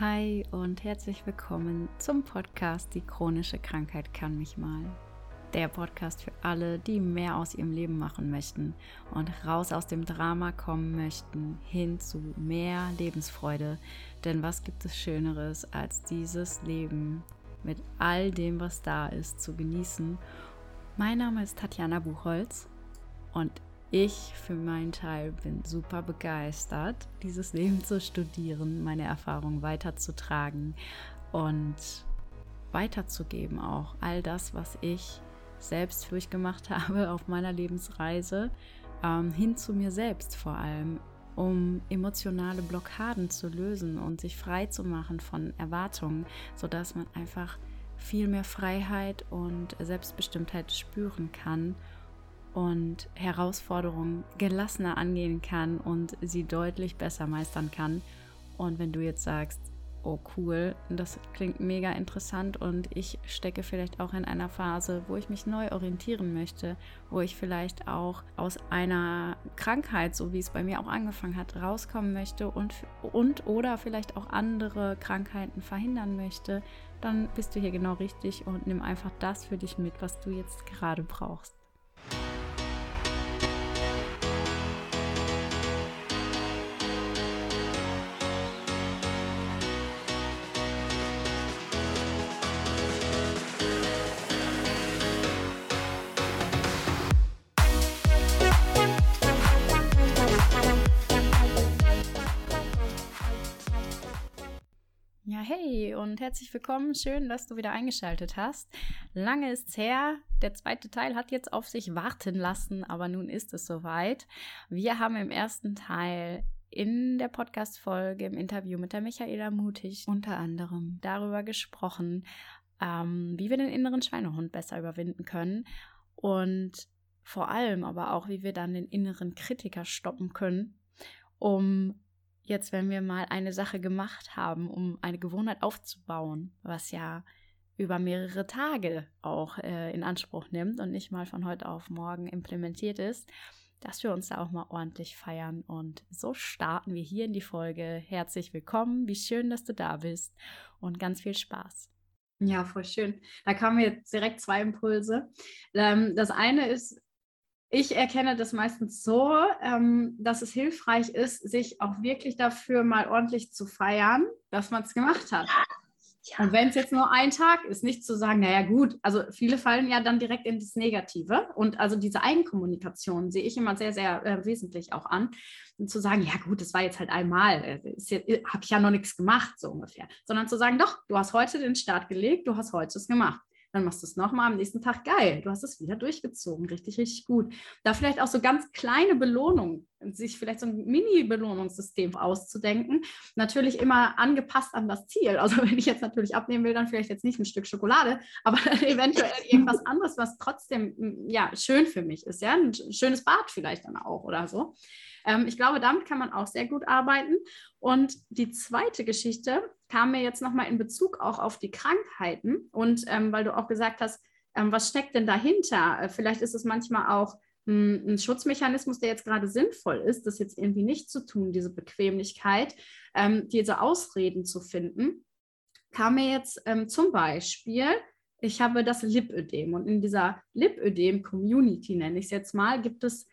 Hi und herzlich willkommen zum Podcast Die chronische Krankheit kann mich mal. Der Podcast für alle, die mehr aus ihrem Leben machen möchten und raus aus dem Drama kommen möchten, hin zu mehr Lebensfreude. Denn was gibt es Schöneres, als dieses Leben mit all dem, was da ist, zu genießen? Mein Name ist Tatjana Buchholz und ich für meinen Teil bin super begeistert, dieses Leben zu studieren, meine Erfahrungen weiterzutragen und weiterzugeben auch all das, was ich selbst durchgemacht habe auf meiner Lebensreise, ähm, hin zu mir selbst vor allem, um emotionale Blockaden zu lösen und sich frei zu machen von Erwartungen, sodass man einfach viel mehr Freiheit und Selbstbestimmtheit spüren kann und Herausforderungen gelassener angehen kann und sie deutlich besser meistern kann. Und wenn du jetzt sagst, oh cool, das klingt mega interessant und ich stecke vielleicht auch in einer Phase, wo ich mich neu orientieren möchte, wo ich vielleicht auch aus einer Krankheit, so wie es bei mir auch angefangen hat, rauskommen möchte und, und oder vielleicht auch andere Krankheiten verhindern möchte, dann bist du hier genau richtig und nimm einfach das für dich mit, was du jetzt gerade brauchst. Und herzlich willkommen. Schön, dass du wieder eingeschaltet hast. Lange ist's her. Der zweite Teil hat jetzt auf sich warten lassen, aber nun ist es soweit. Wir haben im ersten Teil in der Podcast-Folge im Interview mit der Michaela Mutig unter anderem darüber gesprochen, ähm, wie wir den inneren Schweinehund besser überwinden können und vor allem aber auch, wie wir dann den inneren Kritiker stoppen können, um jetzt, wenn wir mal eine Sache gemacht haben, um eine Gewohnheit aufzubauen, was ja über mehrere Tage auch äh, in Anspruch nimmt und nicht mal von heute auf morgen implementiert ist, dass wir uns da auch mal ordentlich feiern. Und so starten wir hier in die Folge. Herzlich willkommen, wie schön, dass du da bist und ganz viel Spaß. Ja, voll schön. Da kamen jetzt direkt zwei Impulse. Ähm, das eine ist, ich erkenne das meistens so, ähm, dass es hilfreich ist, sich auch wirklich dafür mal ordentlich zu feiern, dass man es gemacht hat. Ja. Und wenn es jetzt nur ein Tag ist, nicht zu sagen, naja gut, also viele fallen ja dann direkt in das Negative. Und also diese Eigenkommunikation sehe ich immer sehr, sehr äh, wesentlich auch an. Und zu sagen, ja gut, das war jetzt halt einmal, äh, habe ich ja noch nichts gemacht, so ungefähr. Sondern zu sagen, doch, du hast heute den Start gelegt, du hast heute es gemacht dann machst du es nochmal am nächsten Tag geil. Du hast es wieder durchgezogen, richtig, richtig gut. Da vielleicht auch so ganz kleine Belohnungen, sich vielleicht so ein Mini-Belohnungssystem auszudenken. Natürlich immer angepasst an das Ziel. Also wenn ich jetzt natürlich abnehmen will, dann vielleicht jetzt nicht ein Stück Schokolade, aber eventuell irgendwas anderes, was trotzdem ja schön für mich ist. Ja, ein schönes Bad vielleicht dann auch oder so. Ähm, ich glaube, damit kann man auch sehr gut arbeiten. Und die zweite Geschichte kam mir jetzt nochmal in Bezug auch auf die Krankheiten und ähm, weil du auch gesagt hast, ähm, was steckt denn dahinter? Äh, vielleicht ist es manchmal auch hm, ein Schutzmechanismus, der jetzt gerade sinnvoll ist, das jetzt irgendwie nicht zu tun, diese Bequemlichkeit, ähm, diese Ausreden zu finden, kam mir jetzt ähm, zum Beispiel, ich habe das Lipödem und in dieser Lipödem-Community, nenne ich es jetzt mal, gibt es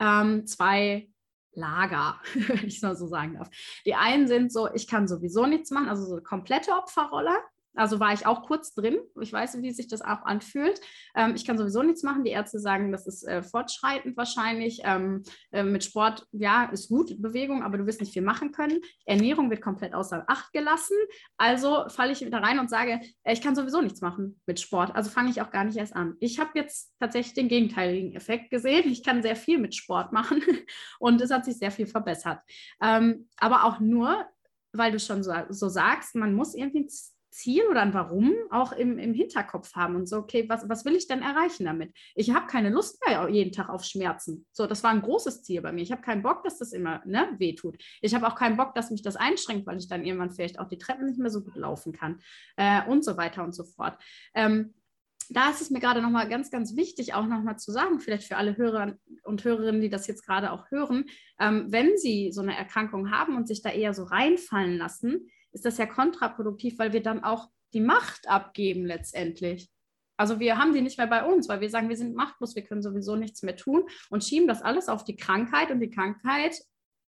ähm, zwei Lager, wenn ich es mal so sagen darf. Die einen sind so, ich kann sowieso nichts machen, also so komplette Opferrolle. Also war ich auch kurz drin. Ich weiß, wie sich das auch anfühlt. Ähm, ich kann sowieso nichts machen. Die Ärzte sagen, das ist äh, fortschreitend wahrscheinlich. Ähm, äh, mit Sport, ja, ist gut, Bewegung, aber du wirst nicht viel machen können. Ernährung wird komplett außer Acht gelassen. Also falle ich wieder rein und sage, äh, ich kann sowieso nichts machen mit Sport. Also fange ich auch gar nicht erst an. Ich habe jetzt tatsächlich den gegenteiligen Effekt gesehen. Ich kann sehr viel mit Sport machen und es hat sich sehr viel verbessert. Ähm, aber auch nur, weil du schon so, so sagst, man muss irgendwie Ziel oder ein Warum auch im, im Hinterkopf haben und so, okay, was, was will ich denn erreichen damit? Ich habe keine Lust mehr jeden Tag auf Schmerzen. So, das war ein großes Ziel bei mir. Ich habe keinen Bock, dass das immer ne, wehtut. Ich habe auch keinen Bock, dass mich das einschränkt, weil ich dann irgendwann vielleicht auch die Treppen nicht mehr so gut laufen kann äh, und so weiter und so fort. Ähm, da ist es mir gerade nochmal ganz, ganz wichtig, auch nochmal zu sagen, vielleicht für alle Hörer und Hörerinnen, die das jetzt gerade auch hören, ähm, wenn sie so eine Erkrankung haben und sich da eher so reinfallen lassen, ist das ja kontraproduktiv, weil wir dann auch die Macht abgeben letztendlich. Also wir haben die nicht mehr bei uns, weil wir sagen, wir sind machtlos, wir können sowieso nichts mehr tun und schieben das alles auf die Krankheit und die Krankheit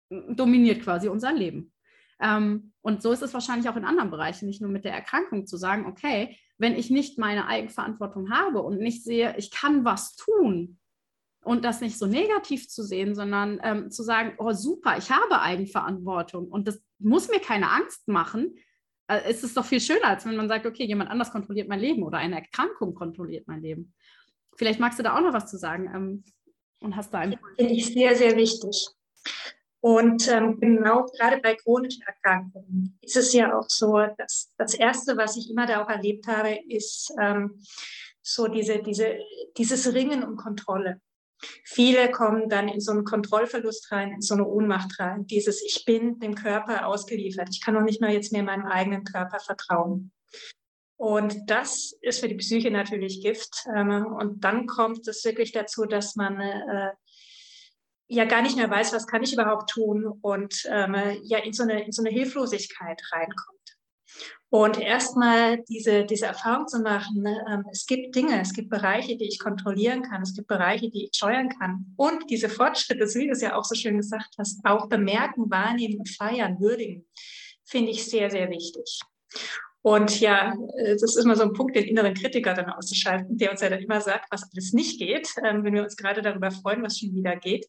dominiert quasi unser Leben. Ähm, und so ist es wahrscheinlich auch in anderen Bereichen, nicht nur mit der Erkrankung zu sagen, okay, wenn ich nicht meine Eigenverantwortung habe und nicht sehe, ich kann was tun und das nicht so negativ zu sehen, sondern ähm, zu sagen, oh super, ich habe Eigenverantwortung und das muss mir keine Angst machen, äh, ist es doch viel schöner, als wenn man sagt, okay, jemand anders kontrolliert mein Leben oder eine Erkrankung kontrolliert mein Leben. Vielleicht magst du da auch noch was zu sagen ähm, und hast da einen. Finde ich sehr, sehr wichtig. Und ähm, genau gerade bei chronischen Erkrankungen ist es ja auch so, dass das Erste, was ich immer da auch erlebt habe, ist ähm, so diese, diese, dieses Ringen um Kontrolle. Viele kommen dann in so einen Kontrollverlust rein, in so eine Ohnmacht rein. Dieses Ich bin dem Körper ausgeliefert. Ich kann noch nicht mal jetzt mehr meinem eigenen Körper vertrauen. Und das ist für die Psyche natürlich Gift. Ähm, und dann kommt es wirklich dazu, dass man äh, ja gar nicht mehr weiß, was kann ich überhaupt tun und ähm, ja in so, eine, in so eine Hilflosigkeit reinkommt. Und erstmal diese, diese Erfahrung zu machen, ne, ähm, es gibt Dinge, es gibt Bereiche, die ich kontrollieren kann, es gibt Bereiche, die ich steuern kann. Und diese Fortschritte, wie du es ja auch so schön gesagt hast, auch bemerken, wahrnehmen feiern, würdigen, finde ich sehr, sehr wichtig. Und ja, äh, das ist immer so ein Punkt, den inneren Kritiker dann auszuschalten, der uns ja dann immer sagt, was alles nicht geht, ähm, wenn wir uns gerade darüber freuen, was schon wieder geht.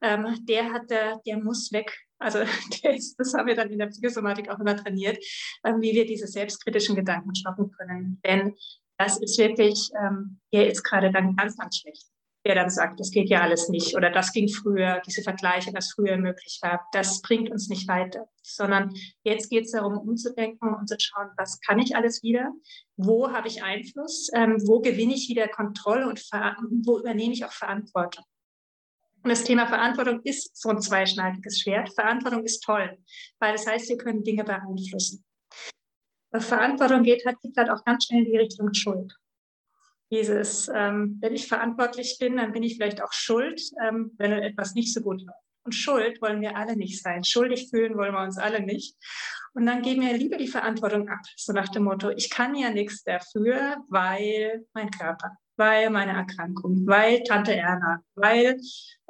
Ähm, der hat, der, der muss weg. Also ist, das haben wir dann in der Psychosomatik auch immer trainiert, ähm, wie wir diese selbstkritischen Gedanken stoppen können. Denn das ist wirklich, ähm, hier ist gerade dann ganz, ganz schlecht der dann sagt, das geht ja alles nicht oder das ging früher, diese Vergleiche, was früher möglich war, das bringt uns nicht weiter, sondern jetzt geht es darum, umzudenken und zu schauen, was kann ich alles wieder, wo habe ich Einfluss, ähm, wo gewinne ich wieder Kontrolle und wo übernehme ich auch Verantwortung. Und das Thema Verantwortung ist so ein zweischneidiges Schwert. Verantwortung ist toll, weil das heißt, wir können Dinge beeinflussen. Verantwortung geht halt, geht halt auch ganz schnell in die Richtung Schuld dieses, ähm, wenn ich verantwortlich bin, dann bin ich vielleicht auch schuld, ähm, wenn etwas nicht so gut läuft. Und Schuld wollen wir alle nicht sein. Schuldig fühlen wollen wir uns alle nicht. Und dann geben wir lieber die Verantwortung ab, so nach dem Motto, ich kann ja nichts dafür, weil mein Körper, weil meine Erkrankung, weil Tante Erna, weil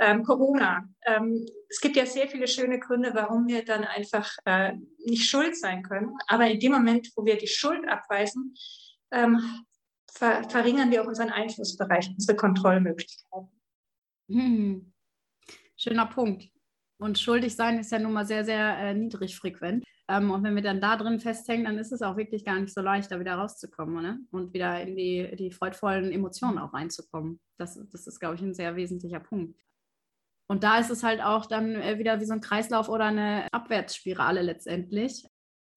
ähm, Corona. Ähm, es gibt ja sehr viele schöne Gründe, warum wir dann einfach äh, nicht schuld sein können. Aber in dem Moment, wo wir die Schuld abweisen, ähm, ver verringern wir auch unseren Einflussbereich, unsere Kontrollmöglichkeiten. Hm. Schöner Punkt. Und schuldig sein ist ja nun mal sehr, sehr äh, niedrig frequent. Ähm, und wenn wir dann da drin festhängen, dann ist es auch wirklich gar nicht so leicht, da wieder rauszukommen ne? und wieder in die, die freudvollen Emotionen auch reinzukommen. Das, das ist, glaube ich, ein sehr wesentlicher Punkt. Und da ist es halt auch dann äh, wieder wie so ein Kreislauf oder eine Abwärtsspirale letztendlich.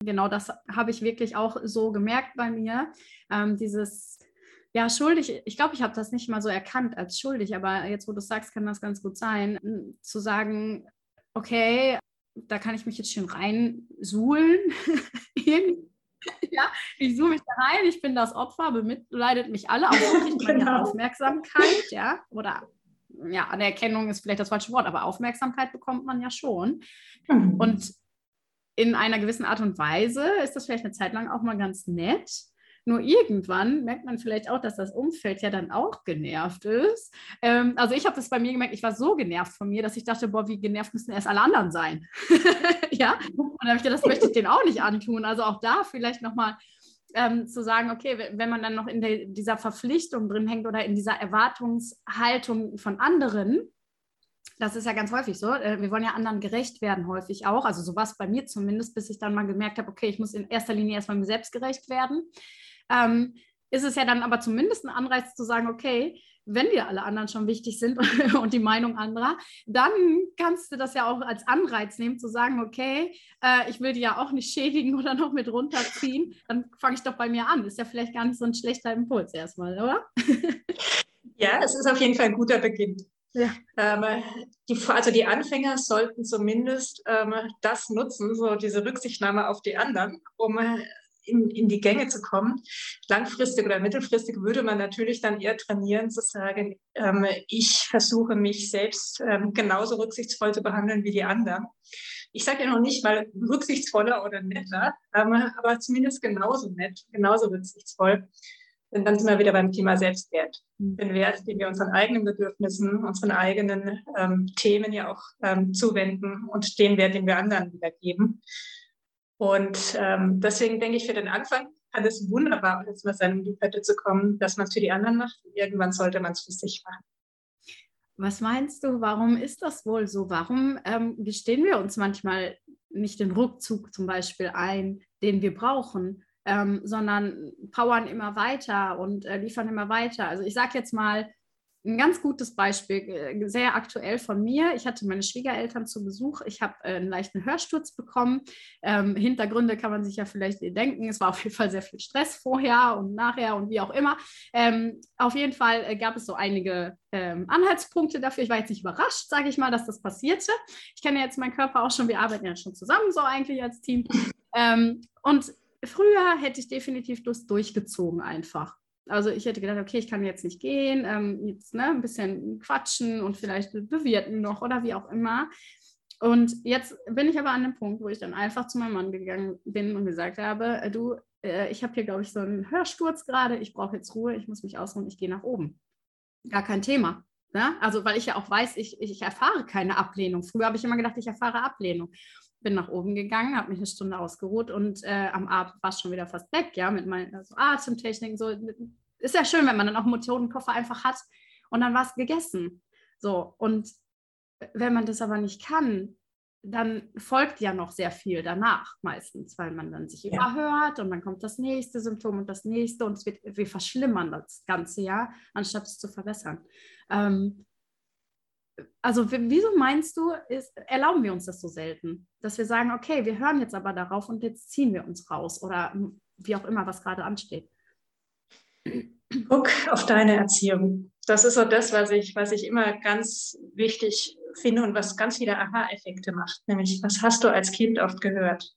Genau das habe ich wirklich auch so gemerkt bei mir. Ähm, dieses ja, schuldig, ich glaube, ich habe das nicht mal so erkannt als schuldig, aber jetzt, wo du sagst, kann das ganz gut sein, zu sagen, okay, da kann ich mich jetzt schön reinsuhlen. ja, ich suche mich da rein, ich bin das Opfer, bemitleidet mich alle, auch wirklich meine genau. Aufmerksamkeit, ja, oder ja, Anerkennung ist vielleicht das falsche Wort, aber Aufmerksamkeit bekommt man ja schon. Mhm. Und in einer gewissen Art und Weise ist das vielleicht eine Zeit lang auch mal ganz nett. Nur irgendwann merkt man vielleicht auch, dass das Umfeld ja dann auch genervt ist. Ähm, also ich habe das bei mir gemerkt, ich war so genervt von mir, dass ich dachte, boah, wie genervt müssen erst alle anderen sein. ja, und dann habe ich gedacht, das möchte ich denen auch nicht antun. Also auch da vielleicht nochmal ähm, zu sagen, okay, wenn man dann noch in der, dieser Verpflichtung drin hängt oder in dieser Erwartungshaltung von anderen, das ist ja ganz häufig so. Äh, wir wollen ja anderen gerecht werden, häufig auch. Also so war es bei mir zumindest, bis ich dann mal gemerkt habe, okay, ich muss in erster Linie erstmal mir selbst gerecht werden ähm, ist es ja dann aber zumindest ein Anreiz zu sagen, okay, wenn dir alle anderen schon wichtig sind und die Meinung anderer, dann kannst du das ja auch als Anreiz nehmen, zu sagen, okay, äh, ich will die ja auch nicht schädigen oder noch mit runterziehen, dann fange ich doch bei mir an. Ist ja vielleicht gar nicht so ein schlechter Impuls erstmal, oder? ja, es ist auf jeden Fall ein guter Beginn. Ja. Ähm, die, also die Anfänger sollten zumindest ähm, das nutzen, so diese Rücksichtnahme auf die anderen, um in, in die Gänge zu kommen. Langfristig oder mittelfristig würde man natürlich dann eher trainieren, zu sagen, ähm, ich versuche mich selbst ähm, genauso rücksichtsvoll zu behandeln wie die anderen. ich sage ja noch nicht mal rücksichtsvoller oder netter, ähm, aber zumindest genauso nett, genauso rücksichtsvoll. Denn dann sind wir wieder beim Thema Selbstwert. Mhm. Den Wert, den wir unseren eigenen Bedürfnissen, unseren eigenen ähm, Themen ja auch ähm, zuwenden und den Wert, den wir anderen wiedergeben. Und ähm, deswegen denke ich, für den Anfang kann es wunderbar, jetzt mal seinem Liebhütte zu kommen, dass man es für die anderen macht. Irgendwann sollte man es für sich machen. Was meinst du, warum ist das wohl so? Warum ähm, gestehen wir uns manchmal nicht den Rückzug zum Beispiel ein, den wir brauchen, ähm, sondern powern immer weiter und äh, liefern immer weiter? Also ich sage jetzt mal, ein ganz gutes Beispiel, äh, sehr aktuell von mir. Ich hatte meine Schwiegereltern zu Besuch. Ich habe äh, einen leichten Hörsturz bekommen. Ähm, Hintergründe kann man sich ja vielleicht denken. Es war auf jeden Fall sehr viel Stress vorher und nachher und wie auch immer. Ähm, auf jeden Fall äh, gab es so einige ähm, Anhaltspunkte dafür. Ich war jetzt nicht überrascht, sage ich mal, dass das passierte. Ich kenne jetzt meinen Körper auch schon. Wir arbeiten ja schon zusammen so eigentlich als Team. Ähm, und früher hätte ich definitiv das durchgezogen einfach. Also ich hätte gedacht, okay, ich kann jetzt nicht gehen, ähm, jetzt ne, ein bisschen quatschen und vielleicht bewirten noch oder wie auch immer. Und jetzt bin ich aber an dem Punkt, wo ich dann einfach zu meinem Mann gegangen bin und gesagt habe, äh, du, äh, ich habe hier, glaube ich, so einen Hörsturz gerade, ich brauche jetzt Ruhe, ich muss mich ausruhen, ich gehe nach oben. Gar kein Thema. Ne? Also weil ich ja auch weiß, ich, ich erfahre keine Ablehnung. Früher habe ich immer gedacht, ich erfahre Ablehnung bin nach oben gegangen, habe mich eine Stunde ausgeruht und äh, am Abend war es schon wieder fast weg, ja, mit meinen also Atemtechniken. So. Ist ja schön, wenn man dann auch einen Methodenkoffer einfach hat und dann war es gegessen. So, und wenn man das aber nicht kann, dann folgt ja noch sehr viel danach meistens, weil man dann sich ja. überhört und dann kommt das nächste Symptom und das nächste und es wird, wir verschlimmern das ganze Jahr, anstatt es zu verbessern. Ähm, also wieso meinst du, ist, erlauben wir uns das so selten, dass wir sagen, okay, wir hören jetzt aber darauf und jetzt ziehen wir uns raus oder wie auch immer, was gerade ansteht? Guck auf deine Erziehung. Das ist so das, was ich, was ich immer ganz wichtig finde und was ganz viele Aha-Effekte macht. Nämlich, was hast du als Kind oft gehört?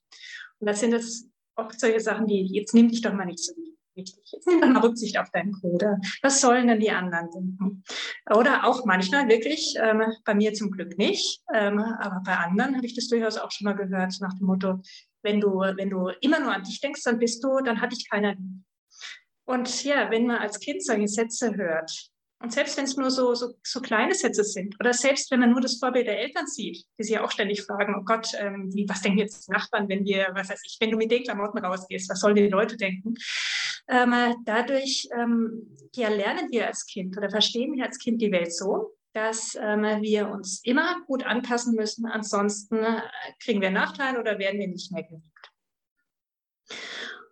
Und das sind jetzt oft solche Sachen, die, jetzt nimm dich doch mal nicht so wichtig wichtig. Jetzt nimm doch mal Rücksicht auf deinen Bruder. Was sollen denn die anderen denken? Oder auch manchmal wirklich, ähm, bei mir zum Glück nicht, ähm, aber bei anderen habe ich das durchaus auch schon mal gehört, nach dem Motto, wenn du, wenn du immer nur an dich denkst, dann bist du, dann hat dich keiner lieb. Und ja, wenn man als Kind solche Sätze hört, und selbst wenn es nur so, so, so kleine Sätze sind oder selbst wenn man nur das Vorbild der Eltern sieht, die sich ja auch ständig fragen, oh Gott, ähm, wie, was denken jetzt die Nachbarn, wenn wir, was weiß ich, wenn du mit den Klamotten rausgehst, was sollen die Leute denken? Ähm, dadurch ähm, ja, lernen wir als Kind oder verstehen wir als Kind die Welt so, dass ähm, wir uns immer gut anpassen müssen, ansonsten äh, kriegen wir Nachteile oder werden wir nicht mehr geliebt.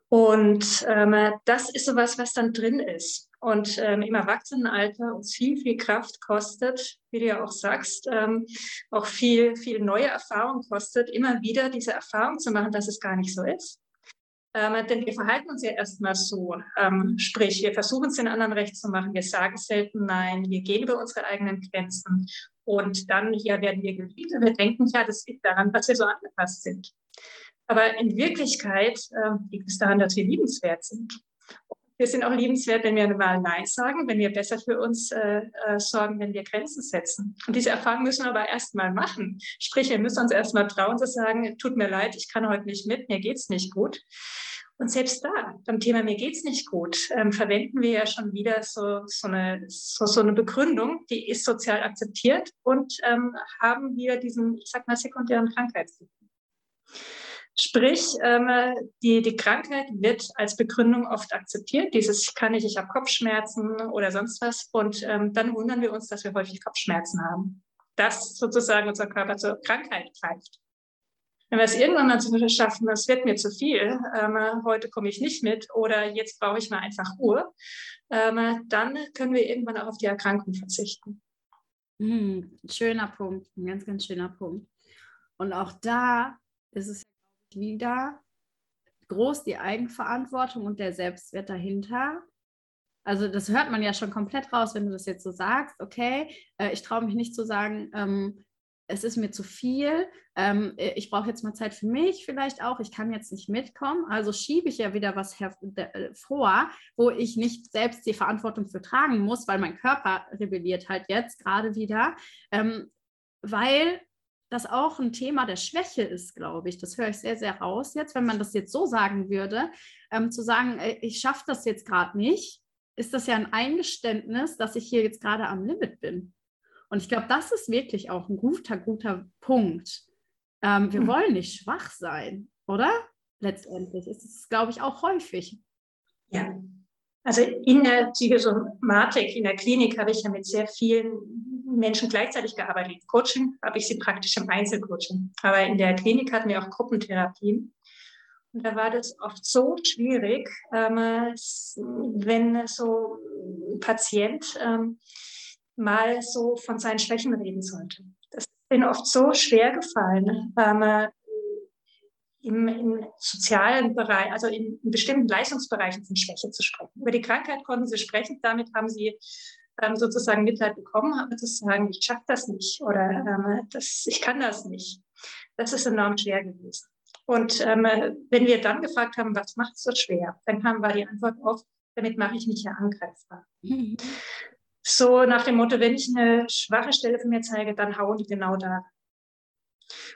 Und ähm, das ist sowas, was dann drin ist und ähm, im Erwachsenenalter uns viel, viel Kraft kostet, wie du ja auch sagst, ähm, auch viel, viel neue Erfahrung kostet, immer wieder diese Erfahrung zu machen, dass es gar nicht so ist. Ähm, denn wir verhalten uns ja erstmal so, ähm, sprich, wir versuchen es den anderen recht zu machen, wir sagen selten Nein, wir gehen über unsere eigenen Grenzen und dann hier werden wir geliebt und wir denken, ja, das liegt daran, dass wir so angepasst sind. Aber in Wirklichkeit äh, liegt es daran, dass wir liebenswert sind. Wir sind auch liebenswert, wenn wir mal Nein sagen, wenn wir besser für uns äh, äh, sorgen, wenn wir Grenzen setzen. Und diese Erfahrung müssen wir aber erst mal machen. Sprich, wir müssen uns erst mal trauen zu sagen, tut mir leid, ich kann heute nicht mit, mir geht's nicht gut. Und selbst da, beim Thema mir geht's nicht gut, ähm, verwenden wir ja schon wieder so, so, eine, so, so eine Begründung, die ist sozial akzeptiert und ähm, haben wir diesen, ich sag mal, sekundären Krankheitsgefühl. Sprich, ähm, die, die Krankheit wird als Begründung oft akzeptiert. Dieses ich kann nicht, ich habe Kopfschmerzen oder sonst was. Und ähm, dann wundern wir uns, dass wir häufig Kopfschmerzen haben. Das sozusagen unser Körper zur Krankheit greift. Wenn wir es irgendwann mal zu schaffen, das wird mir zu viel, ähm, heute komme ich nicht mit oder jetzt brauche ich mal einfach Ruhe, dann können wir irgendwann auch auf die Erkrankung verzichten. Hm, schöner Punkt, ein ganz, ganz schöner Punkt. Und auch da ist es wieder groß die Eigenverantwortung und der Selbstwert dahinter. Also das hört man ja schon komplett raus, wenn du das jetzt so sagst, okay, äh, ich traue mich nicht zu sagen, ähm, es ist mir zu viel, ähm, äh, ich brauche jetzt mal Zeit für mich vielleicht auch, ich kann jetzt nicht mitkommen. Also schiebe ich ja wieder was äh, vor, wo ich nicht selbst die Verantwortung für tragen muss, weil mein Körper rebelliert halt jetzt gerade wieder, ähm, weil das auch ein Thema der Schwäche ist, glaube ich. Das höre ich sehr, sehr raus jetzt, wenn man das jetzt so sagen würde, ähm, zu sagen, äh, ich schaffe das jetzt gerade nicht, ist das ja ein Eingeständnis, dass ich hier jetzt gerade am Limit bin. Und ich glaube, das ist wirklich auch ein guter, guter Punkt. Ähm, wir hm. wollen nicht schwach sein, oder? Letztendlich ist es, glaube ich, auch häufig. Ja, also in der Psychosomatik, in der Klinik habe ich ja mit sehr vielen Menschen gleichzeitig gearbeitet. Coaching habe ich sie praktisch im Einzelcoaching. Aber in der Klinik hatten wir auch Gruppentherapien. Und da war das oft so schwierig, ähm, wenn so ein Patient ähm, mal so von seinen Schwächen reden sollte. Das ist ihnen oft so schwer gefallen, ähm, im, im sozialen Bereich, also in, in, bestimmten Leistungsbereichen von Schwäche zu sprechen. Über die Krankheit konnten sie sprechen, damit haben sie ähm, sozusagen Mitleid bekommen, aber zu sagen, ich schaffe das nicht oder ähm, das, ich kann das nicht, das ist enorm schwer gewesen. Und ähm, wenn wir dann gefragt haben, was macht es so schwer, dann kam war die Antwort oft, damit mache ich mich ja angreifbar. Mhm. So nach dem Motto, wenn ich eine schwache Stelle von mir zeige, dann hauen die genau da.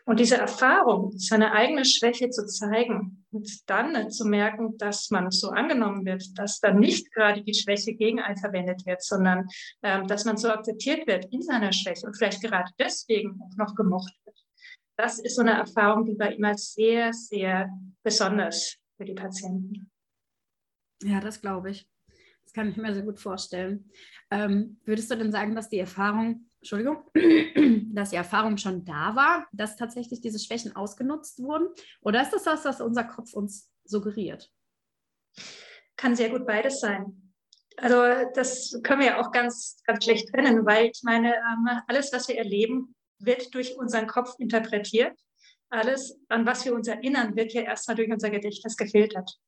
Und diese Erfahrung, seine eigene Schwäche zu zeigen und dann zu merken, dass man so angenommen wird, dass dann nicht gerade die Schwäche gegen einen verwendet wird, sondern ähm, dass man so akzeptiert wird in seiner Schwäche und vielleicht gerade deswegen auch noch gemocht wird. Das ist so eine Erfahrung, die war immer sehr, sehr besonders für die Patienten. Ja, das glaube ich. Das kann ich mir sehr gut vorstellen. Ähm, würdest du denn sagen, dass die Erfahrung Entschuldigung, dass die Erfahrung schon da war, dass tatsächlich diese Schwächen ausgenutzt wurden? Oder ist das das, was unser Kopf uns suggeriert? Kann sehr gut beides sein. Also das können wir ja auch ganz, ganz schlecht trennen, weil ich meine, ähm, alles, was wir erleben, wird durch unseren Kopf interpretiert. Alles, an was wir uns erinnern, wird ja erstmal durch unser Gedächtnis gefiltert.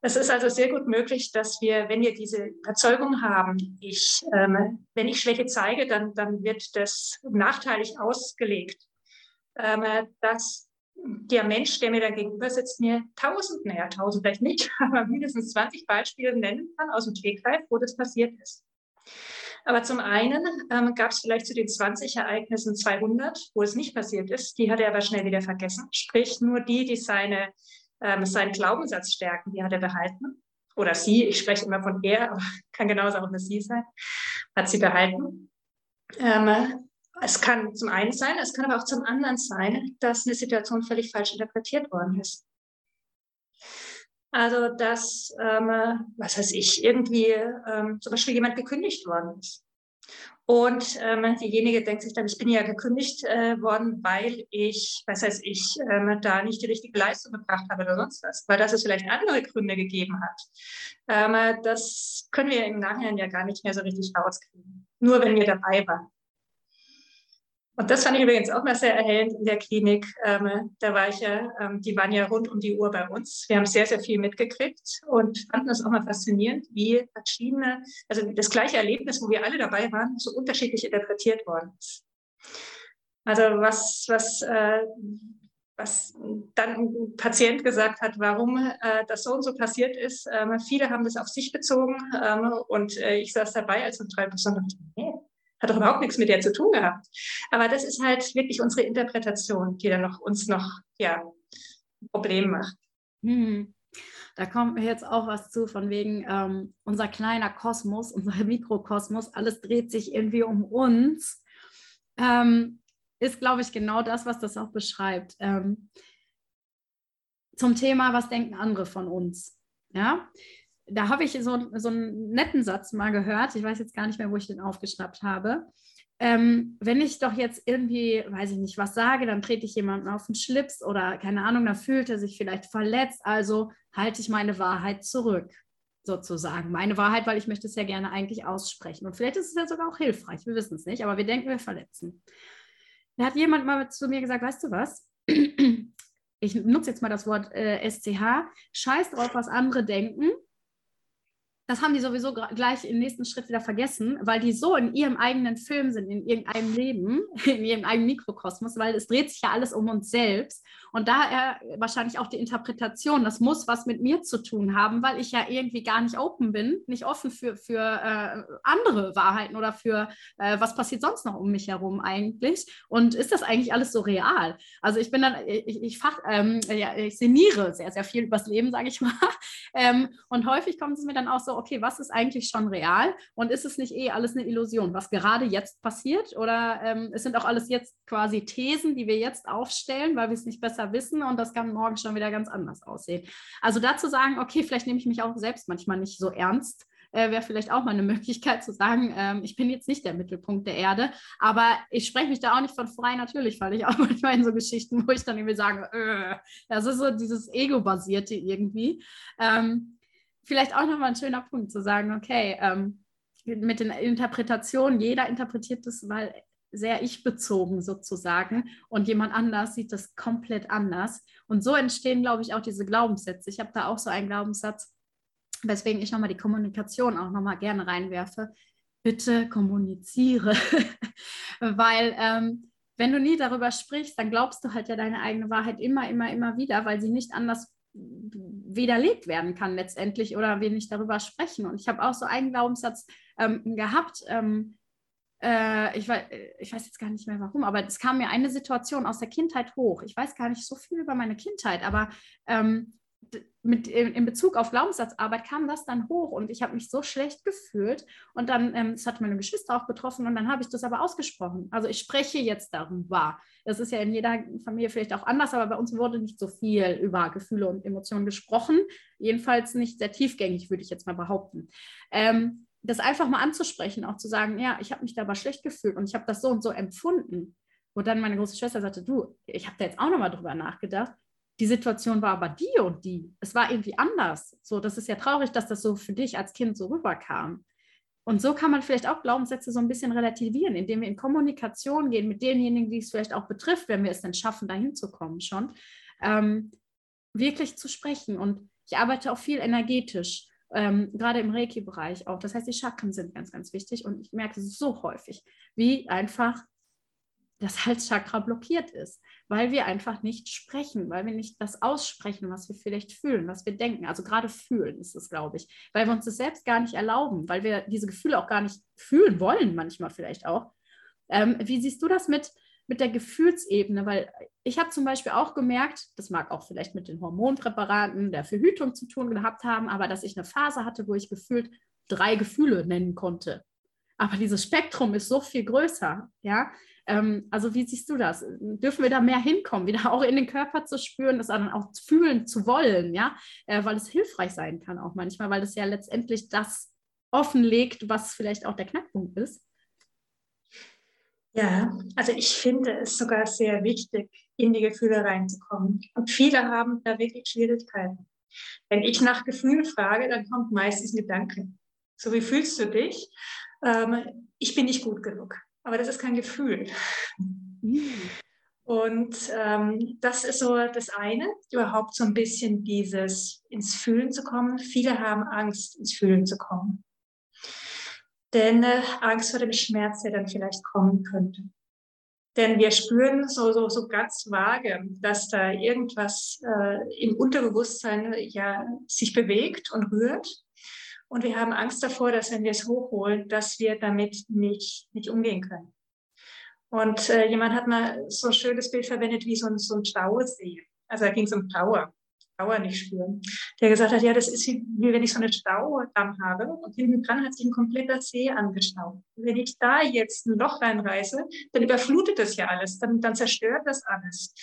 Es ist also sehr gut möglich, dass wir, wenn wir diese Überzeugung haben, ich, ähm, wenn ich Schwäche zeige, dann, dann wird das nachteilig ausgelegt, ähm, dass der Mensch, der mir da gegenüber sitzt, mir tausend, naja, tausend vielleicht nicht, aber mindestens 20 Beispiele nennen kann aus dem Stegreif, wo das passiert ist. Aber zum einen ähm, gab es vielleicht zu den 20 Ereignissen 200, wo es nicht passiert ist. Die hat er aber schnell wieder vergessen. Sprich, nur die, die seine ähm, seinen Glaubenssatz stärken, die hat er behalten. Oder sie, ich spreche immer von er, aber kann genauso auch eine sie sein, hat sie behalten. Ähm, es kann zum einen sein, es kann aber auch zum anderen sein, dass eine Situation völlig falsch interpretiert worden ist. Also, dass, ähm, was weiß ich, irgendwie ähm, zum Beispiel jemand gekündigt worden ist. Und ähm, diejenige denkt sich dann, ich bin ja gekündigt äh, worden, weil ich, was heißt ich, ähm, da nicht die richtige Leistung gebracht habe oder sonst was, weil das es vielleicht andere Gründe gegeben hat. Ähm, das können wir im Nachhinein ja gar nicht mehr so richtig rauskriegen. Nur wenn wir dabei waren. Und das fand ich übrigens auch mal sehr erhellend in der Klinik. Ähm, da war ich ja, ähm, die waren ja rund um die Uhr bei uns. Wir haben sehr, sehr viel mitgekriegt und fanden das auch mal faszinierend, wie verschiedene, also das gleiche Erlebnis, wo wir alle dabei waren, so unterschiedlich interpretiert worden ist. Also was, was, äh, was dann ein Patient gesagt hat, warum äh, das so und so passiert ist. Ähm, viele haben das auf sich bezogen ähm, und äh, ich saß dabei als ein Person und dachte, nee, hat doch überhaupt nichts mit der zu tun gehabt. Aber das ist halt wirklich unsere Interpretation, die dann noch uns noch ja, ein Problem macht. Hm. Da kommt mir jetzt auch was zu, von wegen ähm, unser kleiner Kosmos, unser Mikrokosmos, alles dreht sich irgendwie um uns. Ähm, ist, glaube ich, genau das, was das auch beschreibt. Ähm, zum Thema, was denken andere von uns? Ja, da habe ich so, so einen netten Satz mal gehört. Ich weiß jetzt gar nicht mehr, wo ich den aufgeschnappt habe. Ähm, wenn ich doch jetzt irgendwie, weiß ich nicht, was sage, dann trete ich jemanden auf den Schlips oder keine Ahnung, dann fühlt er sich vielleicht verletzt. Also halte ich meine Wahrheit zurück, sozusagen. Meine Wahrheit, weil ich möchte es ja gerne eigentlich aussprechen. Und vielleicht ist es ja sogar auch hilfreich, wir wissen es nicht, aber wir denken, wir verletzen. Da hat jemand mal zu mir gesagt, weißt du was? Ich nutze jetzt mal das Wort äh, SCH. Scheiß drauf, was andere denken das haben die sowieso gleich im nächsten Schritt wieder vergessen, weil die so in ihrem eigenen Film sind, in irgendeinem Leben, in ihrem eigenen Mikrokosmos, weil es dreht sich ja alles um uns selbst. Und daher wahrscheinlich auch die Interpretation, das muss was mit mir zu tun haben, weil ich ja irgendwie gar nicht open bin, nicht offen für, für äh, andere Wahrheiten oder für äh, was passiert sonst noch um mich herum eigentlich. Und ist das eigentlich alles so real? Also ich bin dann, ich, ich, fach, ähm, ja, ich sinniere sehr, sehr viel übers Leben, sage ich mal. Ähm, und häufig kommt es mir dann auch so, okay, was ist eigentlich schon real und ist es nicht eh alles eine Illusion, was gerade jetzt passiert? Oder ähm, es sind auch alles jetzt quasi Thesen, die wir jetzt aufstellen, weil wir es nicht besser wissen und das kann morgen schon wieder ganz anders aussehen. Also dazu sagen, okay, vielleicht nehme ich mich auch selbst manchmal nicht so ernst äh, wäre vielleicht auch mal eine Möglichkeit zu sagen, ähm, ich bin jetzt nicht der Mittelpunkt der Erde, aber ich spreche mich da auch nicht von frei, natürlich falle ich auch manchmal in so Geschichten, wo ich dann irgendwie sage, äh, das ist so dieses Ego-basierte irgendwie. Ähm, vielleicht auch nochmal ein schöner Punkt zu sagen, okay, ähm, mit den Interpretationen, jeder interpretiert das mal sehr ich-bezogen sozusagen und jemand anders sieht das komplett anders. Und so entstehen, glaube ich, auch diese Glaubenssätze. Ich habe da auch so einen Glaubenssatz, weswegen ich nochmal die Kommunikation auch nochmal gerne reinwerfe. Bitte kommuniziere, weil ähm, wenn du nie darüber sprichst, dann glaubst du halt ja deine eigene Wahrheit immer, immer, immer wieder, weil sie nicht anders widerlegt werden kann letztendlich oder wir nicht darüber sprechen. Und ich habe auch so einen Glaubenssatz ähm, gehabt, ähm, äh, ich, weiß, ich weiß jetzt gar nicht mehr warum, aber es kam mir eine Situation aus der Kindheit hoch. Ich weiß gar nicht so viel über meine Kindheit, aber ähm, mit, in Bezug auf Glaubenssatzarbeit kam das dann hoch und ich habe mich so schlecht gefühlt und dann, ähm, das hat meine Geschwister auch betroffen und dann habe ich das aber ausgesprochen. Also ich spreche jetzt darüber. Das ist ja in jeder Familie vielleicht auch anders, aber bei uns wurde nicht so viel über Gefühle und Emotionen gesprochen. Jedenfalls nicht sehr tiefgängig, würde ich jetzt mal behaupten. Ähm, das einfach mal anzusprechen, auch zu sagen, ja, ich habe mich da aber schlecht gefühlt und ich habe das so und so empfunden. Wo dann meine große Schwester sagte, du, ich habe da jetzt auch nochmal drüber nachgedacht die Situation war aber die und die. Es war irgendwie anders. So, das ist ja traurig, dass das so für dich als Kind so rüberkam. Und so kann man vielleicht auch Glaubenssätze so ein bisschen relativieren, indem wir in Kommunikation gehen mit denjenigen, die es vielleicht auch betrifft, wenn wir es denn schaffen, dahin zu kommen schon, ähm, wirklich zu sprechen. Und ich arbeite auch viel energetisch, ähm, gerade im Reiki-Bereich auch. Das heißt, die Chakren sind ganz, ganz wichtig. Und ich merke so häufig, wie einfach das Halschakra blockiert ist, weil wir einfach nicht sprechen, weil wir nicht das aussprechen, was wir vielleicht fühlen, was wir denken. Also gerade fühlen ist es, glaube ich, weil wir uns das selbst gar nicht erlauben, weil wir diese Gefühle auch gar nicht fühlen wollen, manchmal vielleicht auch. Ähm, wie siehst du das mit, mit der Gefühlsebene? Weil ich habe zum Beispiel auch gemerkt, das mag auch vielleicht mit den Hormonpräparaten der Verhütung zu tun gehabt haben, aber dass ich eine Phase hatte, wo ich gefühlt drei Gefühle nennen konnte. Aber dieses Spektrum ist so viel größer, ja. Ähm, also wie siehst du das? Dürfen wir da mehr hinkommen, wieder auch in den Körper zu spüren, das dann auch fühlen zu wollen, ja, äh, weil es hilfreich sein kann auch manchmal, weil das ja letztendlich das offenlegt, was vielleicht auch der Knackpunkt ist. Ja, also ich finde es sogar sehr wichtig, in die Gefühle reinzukommen. Und viele haben da wirklich Schwierigkeiten. Wenn ich nach Gefühlen frage, dann kommt meistens ein Gedanke. So, wie fühlst du dich? Ähm, ich bin nicht gut genug aber das ist kein Gefühl. Mhm. Und ähm, das ist so das eine, überhaupt so ein bisschen dieses ins Fühlen zu kommen. Viele haben Angst, ins Fühlen zu kommen. Denn äh, Angst vor dem Schmerz, der dann vielleicht kommen könnte. Denn wir spüren so, so, so ganz vage, dass da irgendwas äh, im Unterbewusstsein ja sich bewegt und rührt. Und wir haben Angst davor, dass wenn wir es hochholen, dass wir damit nicht, nicht umgehen können. Und äh, jemand hat mal so ein schönes Bild verwendet wie so ein, so ein Stausee. Also da ging es um Trauer. Trauer nicht spüren. Der gesagt hat, ja, das ist wie, wie wenn ich so einen Staudamm habe und hinten dran hat sich ein kompletter See angestaut. Wenn ich da jetzt ein Loch reinreiße, dann überflutet das ja alles, dann, dann zerstört das alles.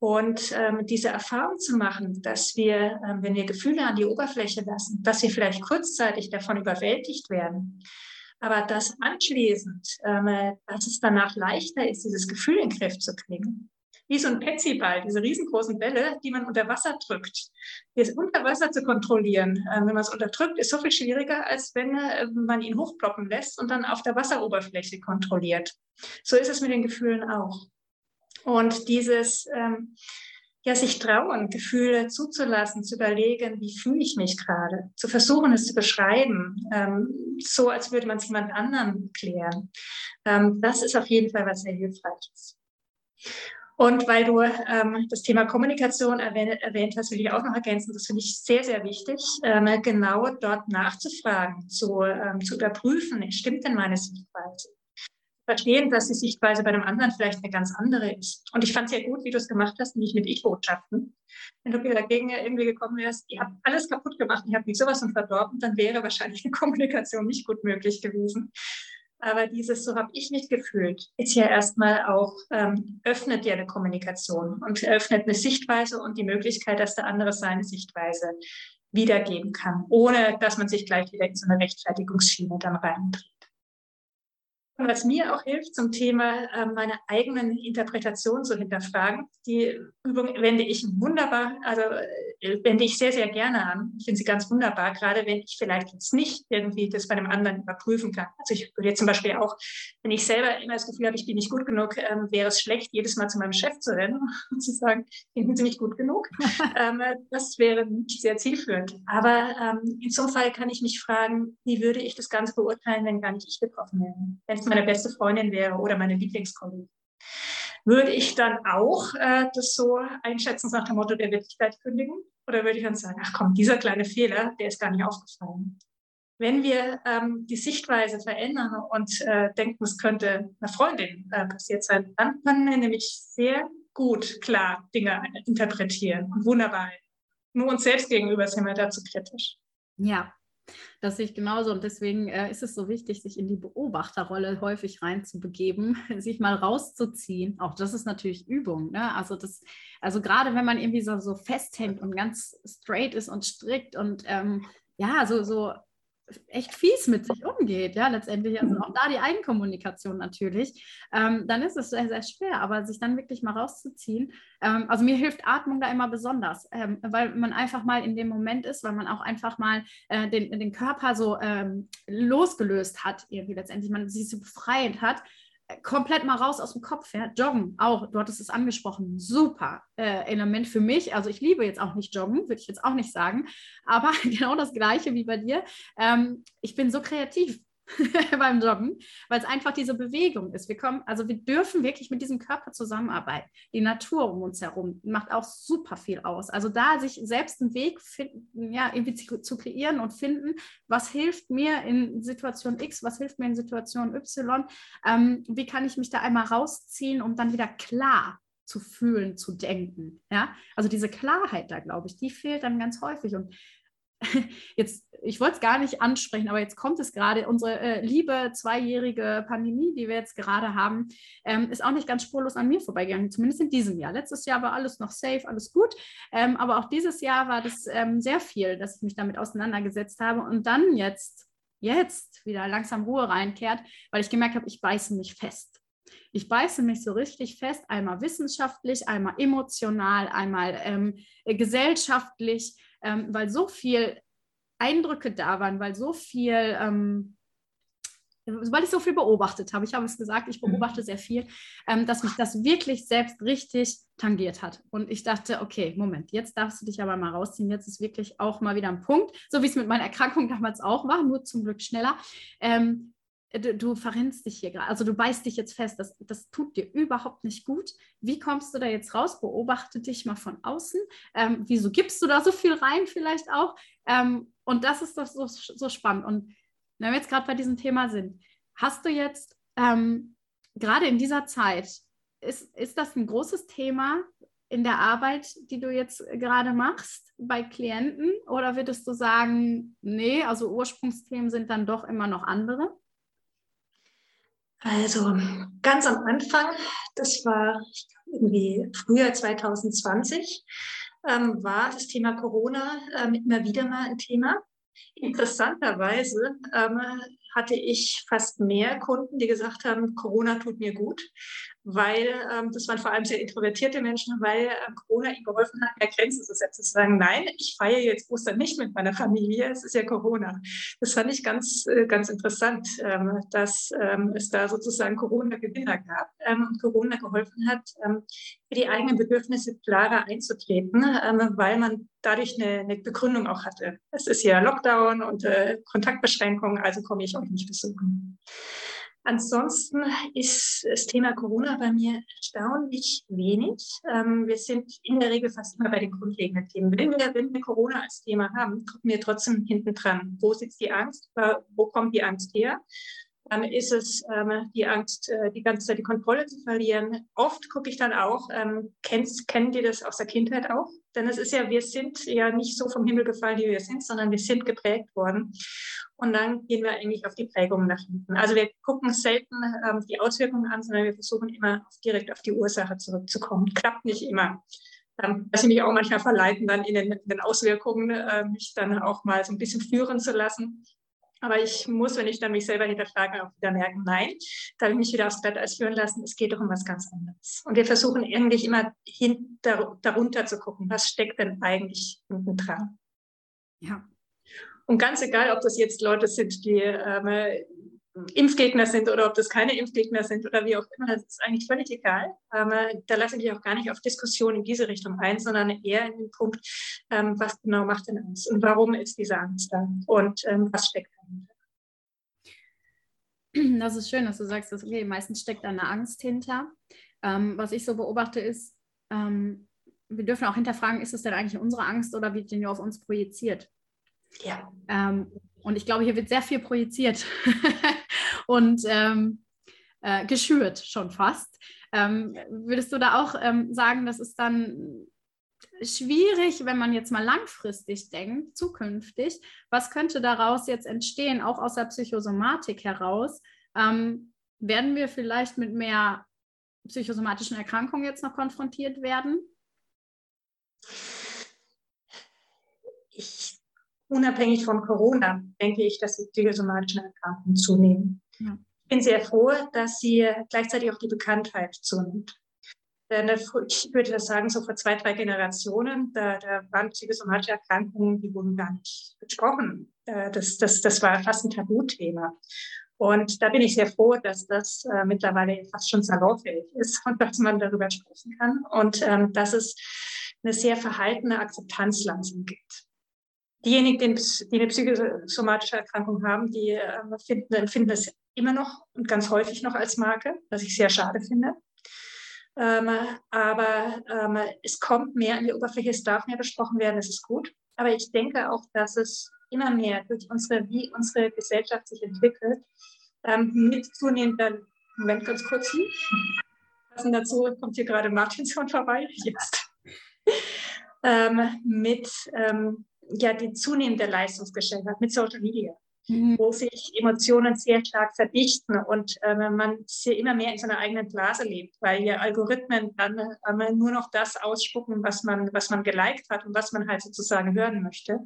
Und ähm, diese Erfahrung zu machen, dass wir, ähm, wenn wir Gefühle an die Oberfläche lassen, dass wir vielleicht kurzzeitig davon überwältigt werden, aber dass anschließend, ähm, dass es danach leichter ist, dieses Gefühl in den Griff zu kriegen. Wie so ein Petsyball, diese riesengroßen Bälle, die man unter Wasser drückt. Das unter Wasser zu kontrollieren, äh, wenn man es unterdrückt, ist so viel schwieriger, als wenn äh, man ihn hochploppen lässt und dann auf der Wasseroberfläche kontrolliert. So ist es mit den Gefühlen auch. Und dieses, ähm, ja, sich trauen, Gefühle zuzulassen, zu überlegen, wie fühle ich mich gerade, zu versuchen, es zu beschreiben, ähm, so als würde man es jemand anderem klären. Ähm, das ist auf jeden Fall was sehr hilfreiches. Und weil du ähm, das Thema Kommunikation erwähnt, erwähnt, hast, will ich auch noch ergänzen, das finde ich sehr, sehr wichtig, ähm, genau dort nachzufragen, zu, ähm, zu überprüfen, stimmt denn meine Sichtweise? Verstehen, dass die Sichtweise bei dem anderen vielleicht eine ganz andere ist. Und ich fand es sehr gut, wie du es gemacht hast, nämlich mit Ich-Botschaften. Wenn du dagegen irgendwie gekommen wärst, ihr habt alles kaputt gemacht, ihr habt mich sowas und verdorben, dann wäre wahrscheinlich eine Kommunikation nicht gut möglich gewesen. Aber dieses, so habe ich mich gefühlt, ist ja erstmal auch, ähm, öffnet ja eine Kommunikation und öffnet eine Sichtweise und die Möglichkeit, dass der andere seine Sichtweise wiedergeben kann, ohne dass man sich gleich wieder in so eine Rechtfertigungsschiene dann reindreht. Und was mir auch hilft zum Thema äh, meine eigenen Interpretationen zu hinterfragen, die Übung wende ich wunderbar, also äh, wende ich sehr, sehr gerne an. Ich finde sie ganz wunderbar, gerade wenn ich vielleicht jetzt nicht irgendwie das bei einem anderen überprüfen kann. Also ich würde jetzt zum Beispiel auch, wenn ich selber immer das Gefühl habe, ich bin nicht gut genug, ähm, wäre es schlecht, jedes Mal zu meinem Chef zu rennen und zu sagen, finden Sie nicht gut genug. ähm, das wäre nicht sehr zielführend. Aber ähm, in so einem Fall kann ich mich fragen, wie würde ich das Ganze beurteilen, wenn gar nicht ich betroffen wäre? Meine beste Freundin wäre oder meine Lieblingskollegin. Würde ich dann auch äh, das so einschätzen nach dem Motto der Wirklichkeit kündigen? Oder würde ich dann sagen, ach komm, dieser kleine Fehler, der ist gar nicht aufgefallen? Wenn wir ähm, die Sichtweise verändern und äh, denken, es könnte einer Freundin äh, passiert sein, dann können wir nämlich sehr gut klar Dinge interpretieren und wunderbar. Nur uns selbst gegenüber sind wir dazu kritisch. Ja, das sehe ich genauso. Und deswegen äh, ist es so wichtig, sich in die Beobachterrolle häufig reinzubegeben, sich mal rauszuziehen. Auch das ist natürlich Übung. Ne? Also, das, also gerade wenn man irgendwie so, so festhängt und ganz straight ist und strikt und ähm, ja, so, so echt fies mit sich umgeht, ja, letztendlich, also auch da die Eigenkommunikation natürlich, ähm, dann ist es sehr, sehr schwer, aber sich dann wirklich mal rauszuziehen. Ähm, also mir hilft Atmung da immer besonders, ähm, weil man einfach mal in dem Moment ist, weil man auch einfach mal äh, den, den Körper so ähm, losgelöst hat, irgendwie letztendlich, man sich so befreit hat komplett mal raus aus dem Kopf. Ja? Joggen auch, du hattest es angesprochen, super äh, Element für mich. Also ich liebe jetzt auch nicht Joggen, würde ich jetzt auch nicht sagen, aber genau das gleiche wie bei dir. Ähm, ich bin so kreativ. beim Joggen, weil es einfach diese Bewegung ist. Wir kommen, also wir dürfen wirklich mit diesem Körper zusammenarbeiten. Die Natur um uns herum macht auch super viel aus. Also da sich selbst einen Weg finden, ja, irgendwie zu, zu kreieren und finden, was hilft mir in Situation X, was hilft mir in Situation Y, ähm, wie kann ich mich da einmal rausziehen, um dann wieder klar zu fühlen, zu denken. Ja, also diese Klarheit da, glaube ich, die fehlt dann ganz häufig. Und jetzt, ich wollte es gar nicht ansprechen, aber jetzt kommt es gerade. Unsere äh, liebe zweijährige Pandemie, die wir jetzt gerade haben, ähm, ist auch nicht ganz spurlos an mir vorbeigegangen, zumindest in diesem Jahr. Letztes Jahr war alles noch safe, alles gut. Ähm, aber auch dieses Jahr war das ähm, sehr viel, dass ich mich damit auseinandergesetzt habe. Und dann jetzt, jetzt wieder langsam Ruhe reinkehrt, weil ich gemerkt habe, ich beiße mich fest. Ich beiße mich so richtig fest, einmal wissenschaftlich, einmal emotional, einmal ähm, gesellschaftlich ähm, weil so viel Eindrücke da waren, weil so viel, ähm, weil ich so viel beobachtet habe, ich habe es gesagt, ich mhm. beobachte sehr viel, ähm, dass mich das wirklich selbst richtig tangiert hat. Und ich dachte, okay, Moment, jetzt darfst du dich aber mal rausziehen, jetzt ist wirklich auch mal wieder ein Punkt, so wie es mit meiner Erkrankung damals auch war, nur zum Glück schneller. Ähm, du, du verrennst dich hier gerade, also du beißt dich jetzt fest, das, das tut dir überhaupt nicht gut. Wie kommst du da jetzt raus? Beobachte dich mal von außen. Ähm, wieso gibst du da so viel rein vielleicht auch? Ähm, und das ist doch so, so spannend. Und wenn wir jetzt gerade bei diesem Thema sind, hast du jetzt ähm, gerade in dieser Zeit, ist, ist das ein großes Thema in der Arbeit, die du jetzt gerade machst bei Klienten? Oder würdest du sagen, nee, also Ursprungsthemen sind dann doch immer noch andere? Also ganz am Anfang, das war irgendwie früher 2020, ähm, war das Thema Corona ähm, immer wieder mal ein Thema. Interessanterweise ähm, hatte ich fast mehr Kunden, die gesagt haben, Corona tut mir gut, weil ähm, das waren vor allem sehr introvertierte Menschen, weil ähm, Corona ihnen geholfen hat, mehr Grenzen zu setzen, zu sagen, nein, ich feiere jetzt Ostern nicht mit meiner Familie, es ist ja Corona. Das fand ich ganz, äh, ganz interessant, ähm, dass ähm, es da sozusagen Corona-Gewinner gab ähm, und Corona geholfen hat, ähm, für die eigenen Bedürfnisse klarer einzutreten, weil man dadurch eine, eine, Begründung auch hatte. Es ist ja Lockdown und äh, Kontaktbeschränkungen, also komme ich euch nicht besuchen. Ansonsten ist das Thema Corona bei mir erstaunlich wenig. Ähm, wir sind in der Regel fast immer bei den grundlegenden Themen. Wenn wir, wenn wir Corona als Thema haben, gucken wir trotzdem hinten dran. Wo sitzt die Angst? Wo kommt die Angst her? Dann ist es ähm, die Angst, äh, die ganze Zeit die Kontrolle zu verlieren. Oft gucke ich dann auch, ähm, kennst, kennen die das aus der Kindheit auch? Denn es ist ja, wir sind ja nicht so vom Himmel gefallen, wie wir sind, sondern wir sind geprägt worden. Und dann gehen wir eigentlich auf die Prägungen nach hinten. Also wir gucken selten ähm, die Auswirkungen an, sondern wir versuchen immer direkt auf die Ursache zurückzukommen. Klappt nicht immer. Ähm, dass sie mich auch manchmal verleiten, dann in den, in den Auswirkungen äh, mich dann auch mal so ein bisschen führen zu lassen. Aber ich muss, wenn ich dann mich selber hinterfrage, auch wieder merken, nein, da habe ich mich wieder aufs Glatteis führen lassen. Es geht doch um was ganz anderes. Und wir versuchen eigentlich immer hin, darunter zu gucken, was steckt denn eigentlich hinten dran. Ja, und ganz egal, ob das jetzt Leute sind, die ähm, Impfgegner sind oder ob das keine Impfgegner sind oder wie auch immer, das ist eigentlich völlig egal. Ähm, da lasse ich mich auch gar nicht auf Diskussionen in diese Richtung ein, sondern eher in den Punkt, ähm, was genau macht denn Angst und warum ist diese Angst da und ähm, was steckt. Das ist schön, dass du sagst, dass okay, meistens steckt da eine Angst hinter. Ähm, was ich so beobachte ist, ähm, wir dürfen auch hinterfragen, ist es denn eigentlich unsere Angst oder wird die nur auf uns projiziert? Ja. Ähm, und ich glaube, hier wird sehr viel projiziert und ähm, äh, geschürt schon fast. Ähm, würdest du da auch ähm, sagen, das ist dann schwierig, wenn man jetzt mal langfristig denkt, zukünftig, was könnte daraus jetzt entstehen, auch aus der Psychosomatik heraus? Ähm, werden wir vielleicht mit mehr psychosomatischen Erkrankungen jetzt noch konfrontiert werden? Ich unabhängig von Corona, denke ich, dass die psychosomatischen Erkrankungen zunehmen. Ja. Ich bin sehr froh, dass sie gleichzeitig auch die Bekanntheit zunimmt. Denn ich würde das sagen, so vor zwei, drei Generationen, da, da waren psychosomatische Erkrankungen, die wurden gar nicht besprochen. Äh, das, das, das war fast ein Tabuthema. Und da bin ich sehr froh, dass das äh, mittlerweile fast schon salonfähig ist und dass man darüber sprechen kann und ähm, dass es eine sehr verhaltene Akzeptanz langsam gibt. Diejenigen, die eine psychosomatische Erkrankung haben, die äh, finden, empfinden es immer noch und ganz häufig noch als Marke, was ich sehr schade finde. Ähm, aber ähm, es kommt mehr an die Oberfläche, es darf mehr besprochen werden, das ist gut. Aber ich denke auch, dass es immer mehr durch unsere, wie unsere Gesellschaft sich entwickelt, ähm, mit zunehmender, Moment ganz kurz, passend dazu kommt hier gerade Martinson vorbei, jetzt, ähm, mit ähm, ja die zunehmende Leistungsgesellschaft mit Social Media. Wo sich Emotionen sehr stark verdichten und äh, man immer mehr in seiner eigenen Blase lebt, weil ja Algorithmen dann äh, nur noch das ausspucken, was man, was man geliked hat und was man halt sozusagen hören möchte.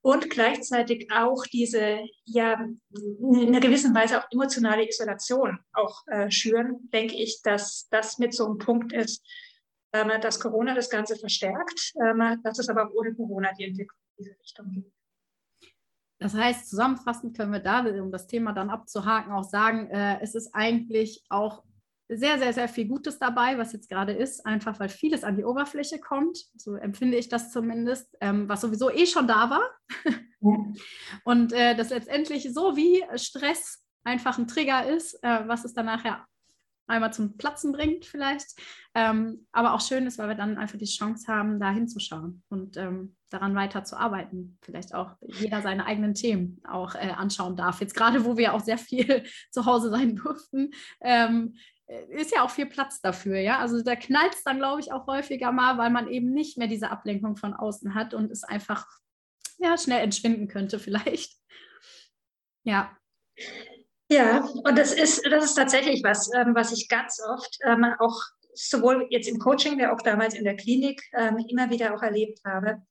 Und gleichzeitig auch diese, ja, in einer gewissen Weise auch emotionale Isolation auch äh, schüren, denke ich, dass das mit so einem Punkt ist, ähm, dass Corona das Ganze verstärkt, ähm, dass es aber auch ohne Corona die Entwicklung in diese Richtung geht. Das heißt, zusammenfassend können wir da, um das Thema dann abzuhaken, auch sagen, äh, es ist eigentlich auch sehr, sehr, sehr viel Gutes dabei, was jetzt gerade ist, einfach weil vieles an die Oberfläche kommt. So empfinde ich das zumindest, ähm, was sowieso eh schon da war. Ja. Und äh, das letztendlich so wie Stress einfach ein Trigger ist, äh, was es dann nachher einmal zum Platzen bringt vielleicht. Ähm, aber auch schön ist, weil wir dann einfach die Chance haben, da hinzuschauen und ähm, daran weiter zu arbeiten. Vielleicht auch jeder seine eigenen Themen auch äh, anschauen darf. Jetzt gerade, wo wir auch sehr viel zu Hause sein durften, ähm, ist ja auch viel Platz dafür, ja. Also da knallt es dann, glaube ich, auch häufiger mal, weil man eben nicht mehr diese Ablenkung von außen hat und es einfach ja, schnell entschwinden könnte, vielleicht. Ja. Ja, und das ist, das ist tatsächlich was, ähm, was ich ganz oft ähm, auch sowohl jetzt im Coaching, wie auch damals in der Klinik ähm, immer wieder auch erlebt habe.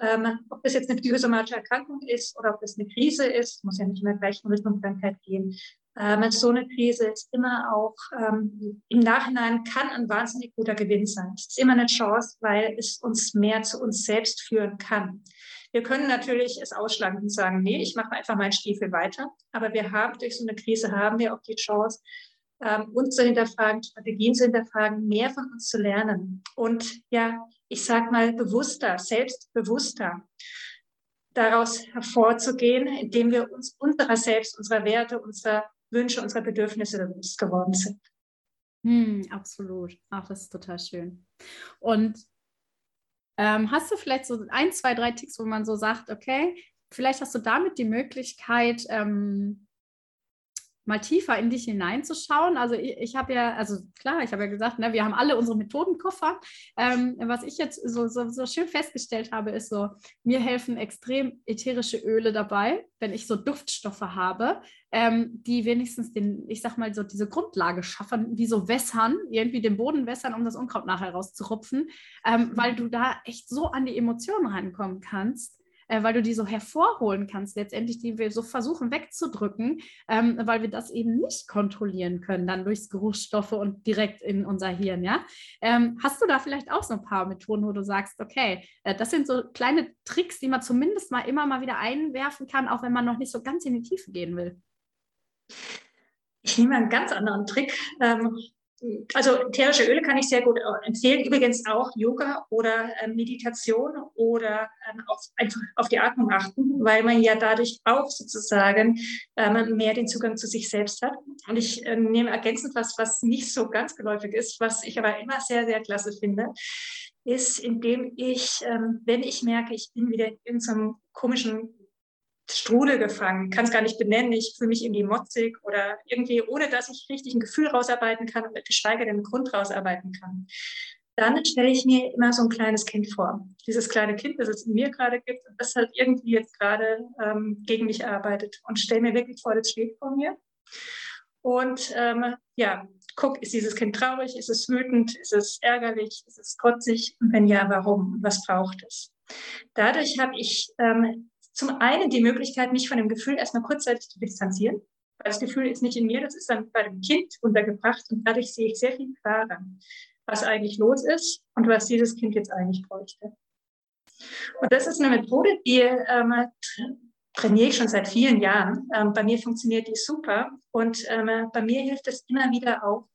Ähm, ob das jetzt eine psychosomatische Erkrankung ist oder ob das eine Krise ist, muss ja nicht immer gleich Richtung Krankheit gehen. Ähm, so eine Krise ist immer auch ähm, im Nachhinein kann ein wahnsinnig guter Gewinn sein. Es ist immer eine Chance, weil es uns mehr zu uns selbst führen kann. Wir können natürlich es ausschlagen und sagen, nee, ich mache einfach meinen Stiefel weiter. Aber wir haben durch so eine Krise haben wir auch die Chance, ähm, uns zu hinterfragen, Strategien zu hinterfragen, mehr von uns zu lernen. Und ja, ich sag mal bewusster, selbstbewusster daraus hervorzugehen, indem wir uns unserer selbst, unserer Werte, unserer Wünsche, unserer Bedürfnisse bewusst geworden sind. Hm, absolut. Ach, das ist total schön. Und ähm, hast du vielleicht so ein, zwei, drei Ticks, wo man so sagt, okay, vielleicht hast du damit die Möglichkeit, ähm, mal tiefer in dich hineinzuschauen. Also ich, ich habe ja, also klar, ich habe ja gesagt, ne, wir haben alle unsere Methodenkoffer. Ähm, was ich jetzt so, so, so schön festgestellt habe, ist so, mir helfen extrem ätherische Öle dabei, wenn ich so Duftstoffe habe, ähm, die wenigstens den, ich sag mal so diese Grundlage schaffen, wie so wässern, irgendwie den Boden wässern, um das Unkraut nachher rauszurupfen, ähm, weil du da echt so an die Emotionen reinkommen kannst äh, weil du die so hervorholen kannst, letztendlich, die wir so versuchen wegzudrücken, ähm, weil wir das eben nicht kontrollieren können, dann durchs Geruchsstoffe und direkt in unser Hirn, ja. Ähm, hast du da vielleicht auch so ein paar Methoden, wo du sagst, okay, äh, das sind so kleine Tricks, die man zumindest mal immer mal wieder einwerfen kann, auch wenn man noch nicht so ganz in die Tiefe gehen will? Ich nehme einen ganz anderen Trick. Ähm, also ätherische Öle kann ich sehr gut empfehlen. Übrigens auch Yoga oder äh, Meditation oder ähm, auf, einfach auf die Atmung achten, weil man ja dadurch auch sozusagen ähm, mehr den Zugang zu sich selbst hat. Und ich äh, nehme ergänzend was, was nicht so ganz geläufig ist, was ich aber immer sehr, sehr klasse finde, ist, indem ich, ähm, wenn ich merke, ich bin wieder in so einem komischen Strudel gefangen, kann es gar nicht benennen. Ich fühle mich irgendwie motzig oder irgendwie, ohne dass ich richtig ein Gefühl rausarbeiten kann und geschweige denn einen Grund rausarbeiten kann. Dann stelle ich mir immer so ein kleines Kind vor. Dieses kleine Kind, das es in mir gerade gibt und das halt irgendwie jetzt gerade ähm, gegen mich arbeitet und stelle mir wirklich vor, das steht vor mir. Und ähm, ja, guck, ist dieses Kind traurig? Ist es wütend? Ist es ärgerlich? Ist es trotzig? Und wenn ja, warum? Was braucht es? Dadurch habe ich ähm, zum einen die Möglichkeit, mich von dem Gefühl erstmal kurzzeitig zu distanzieren. Weil das Gefühl ist nicht in mir, das ist dann bei dem Kind untergebracht und dadurch sehe ich sehr viel klarer, was eigentlich los ist und was dieses Kind jetzt eigentlich bräuchte. Und das ist eine Methode, die ähm, trainiere ich schon seit vielen Jahren. Ähm, bei mir funktioniert die super und ähm, bei mir hilft es immer wieder auch,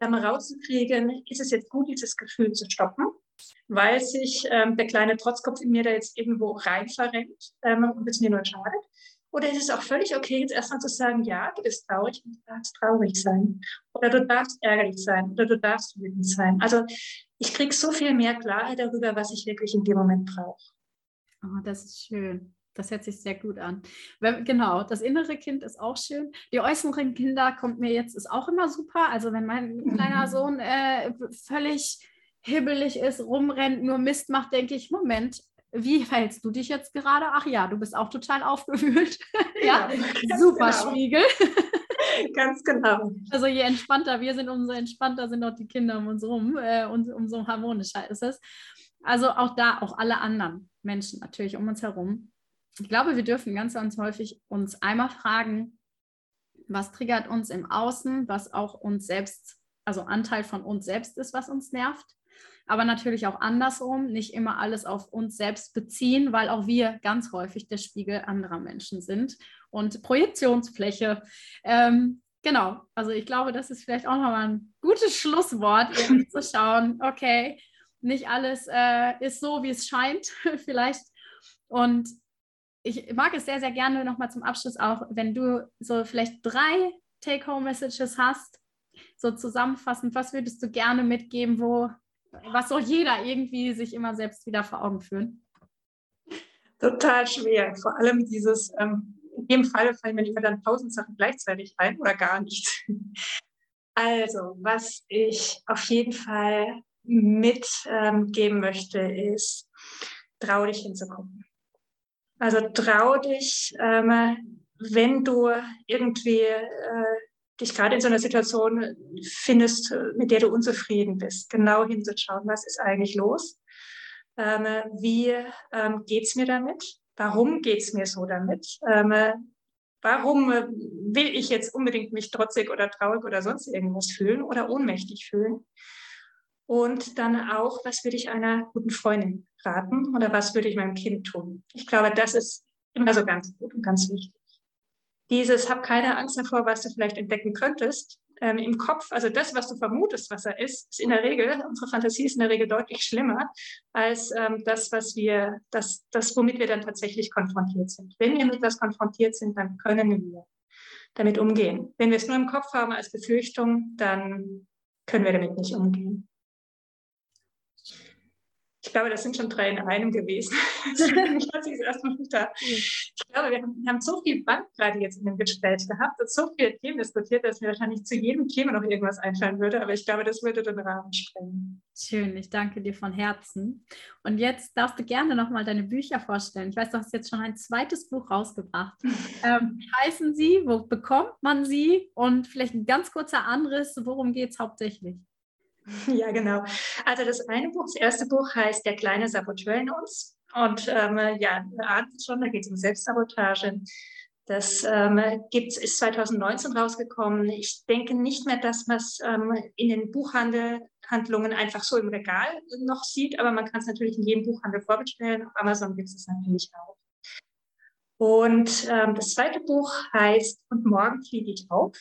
ähm, rauszukriegen, ist es jetzt gut, dieses Gefühl zu stoppen weil sich ähm, der kleine Trotzkopf in mir da jetzt irgendwo rein verrenkt ähm, und es mir nur schadet? Oder ist es auch völlig okay, jetzt erstmal zu sagen, ja, du bist traurig und du darfst traurig sein. Oder du darfst ärgerlich sein. Oder du darfst wütend sein. Also ich kriege so viel mehr Klarheit darüber, was ich wirklich in dem Moment brauche. Oh, das ist schön. Das hört sich sehr gut an. Genau, das innere Kind ist auch schön. Die äußeren Kinder kommt mir jetzt, ist auch immer super. Also wenn mein kleiner mhm. Sohn äh, völlig hibbelig ist, rumrennt, nur Mist macht, denke ich, Moment, wie verhältst du dich jetzt gerade? Ach ja, du bist auch total aufgewühlt. ja, ja super genau. Spiegel. ganz genau. Also je entspannter wir sind, umso entspannter sind auch die Kinder um uns rum äh, und umso harmonischer ist es. Also auch da, auch alle anderen Menschen natürlich um uns herum. Ich glaube, wir dürfen ganz, ganz häufig uns einmal fragen, was triggert uns im Außen, was auch uns selbst, also Anteil von uns selbst ist, was uns nervt aber natürlich auch andersrum, nicht immer alles auf uns selbst beziehen, weil auch wir ganz häufig der Spiegel anderer Menschen sind und Projektionsfläche. Ähm, genau, also ich glaube, das ist vielleicht auch nochmal ein gutes Schlusswort, zu schauen, okay, nicht alles äh, ist so, wie es scheint, vielleicht. Und ich mag es sehr, sehr gerne nochmal zum Abschluss auch, wenn du so vielleicht drei Take-Home-Messages hast, so zusammenfassend, was würdest du gerne mitgeben, wo was soll jeder irgendwie sich immer selbst wieder vor Augen führen? Total schwer. Vor allem dieses, ähm, in dem Fall fallen mir immer dann tausend Sachen gleichzeitig ein oder gar nicht. Also, was ich auf jeden Fall mitgeben ähm, möchte, ist, trau dich hinzugucken. Also trau dich, ähm, wenn du irgendwie äh, dich gerade in so einer Situation findest, mit der du unzufrieden bist, genau hinzuschauen, was ist eigentlich los? Ähm, wie ähm, geht es mir damit? Warum geht es mir so damit? Ähm, Warum äh, will ich jetzt unbedingt mich trotzig oder traurig oder sonst irgendwas fühlen oder ohnmächtig fühlen? Und dann auch, was würde ich einer guten Freundin raten oder was würde ich meinem Kind tun? Ich glaube, das ist immer so ganz gut und ganz wichtig. Dieses, hab keine Angst davor, was du vielleicht entdecken könntest, ähm, im Kopf, also das, was du vermutest, was er ist, ist in der Regel, unsere Fantasie ist in der Regel deutlich schlimmer als ähm, das, was wir, das, das, womit wir dann tatsächlich konfrontiert sind. Wenn wir mit etwas konfrontiert sind, dann können wir damit umgehen. Wenn wir es nur im Kopf haben als Befürchtung, dann können wir damit nicht umgehen. Ich glaube, das sind schon drei in einem gewesen. ich glaube, wir haben, wir haben so viel Bandbreite jetzt in dem Gespräch gehabt und so viele Themen diskutiert, dass mir wahrscheinlich zu jedem Thema noch irgendwas einfallen würde. Aber ich glaube, das würde den Rahmen sprengen. Schön, ich danke dir von Herzen. Und jetzt darfst du gerne nochmal deine Bücher vorstellen. Ich weiß, du hast jetzt schon ein zweites Buch rausgebracht. ähm, heißen sie? Wo bekommt man sie? Und vielleicht ein ganz kurzer Anriss, worum geht es hauptsächlich? Ja, genau. Also das eine Buch, das erste Buch heißt Der kleine Saboteur in uns. Und ähm, ja, es schon, da geht es um Selbstsabotage. Das ähm, gibt's, ist 2019 rausgekommen. Ich denke nicht mehr, dass man es ähm, in den Buchhandlungen einfach so im Regal noch sieht, aber man kann es natürlich in jedem Buchhandel vorbestellen. Auf Amazon gibt es es natürlich auch. Und ähm, das zweite Buch heißt Und morgen fliege ich auf.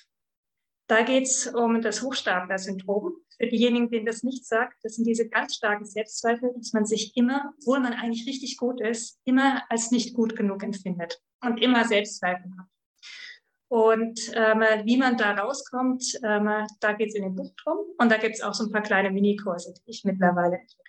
Da geht es um das Hochstapler-Syndrom. Für diejenigen, denen das nicht sagt, das sind diese ganz starken Selbstzweifel, dass man sich immer, obwohl man eigentlich richtig gut ist, immer als nicht gut genug empfindet und immer Selbstzweifel hat. Und ähm, wie man da rauskommt, ähm, da geht es in dem Buch drum. Und da gibt es auch so ein paar kleine Minikurse, die ich mittlerweile entwickle.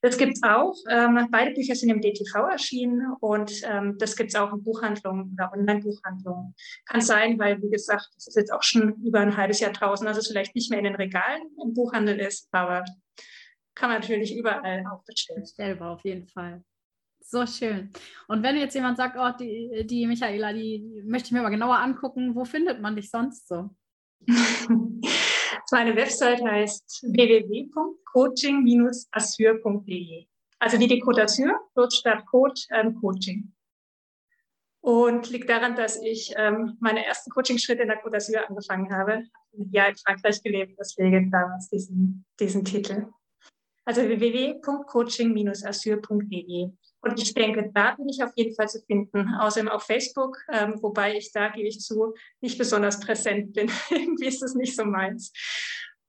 Das gibt es auch. Ähm, beide Bücher sind im DTV erschienen und ähm, das gibt es auch in Buchhandlungen oder Online-Buchhandlungen. Kann sein, weil, wie gesagt, das ist jetzt auch schon über ein halbes Jahr draußen, dass es vielleicht nicht mehr in den Regalen im Buchhandel ist, aber kann man natürlich überall auch bestellen. Bestellbar auf jeden Fall. So schön. Und wenn jetzt jemand sagt, oh, die, die Michaela, die, die möchte ich mir mal genauer angucken, wo findet man dich sonst so? Meine Website heißt www.coaching-assur.de. Also wie die Côte d'Azur, dort statt Coach ähm, Coaching. Und liegt daran, dass ich ähm, meine ersten Coaching-Schritte in der Côte d'Azur angefangen habe. Jahr in Frankreich gelebt, deswegen damals diesen, diesen Titel. Also www.coaching-assur.de. Und ich denke, da bin ich auf jeden Fall zu finden. Außerdem auf Facebook, ähm, wobei ich da, gebe ich zu, nicht besonders präsent bin. Irgendwie ist das nicht so meins.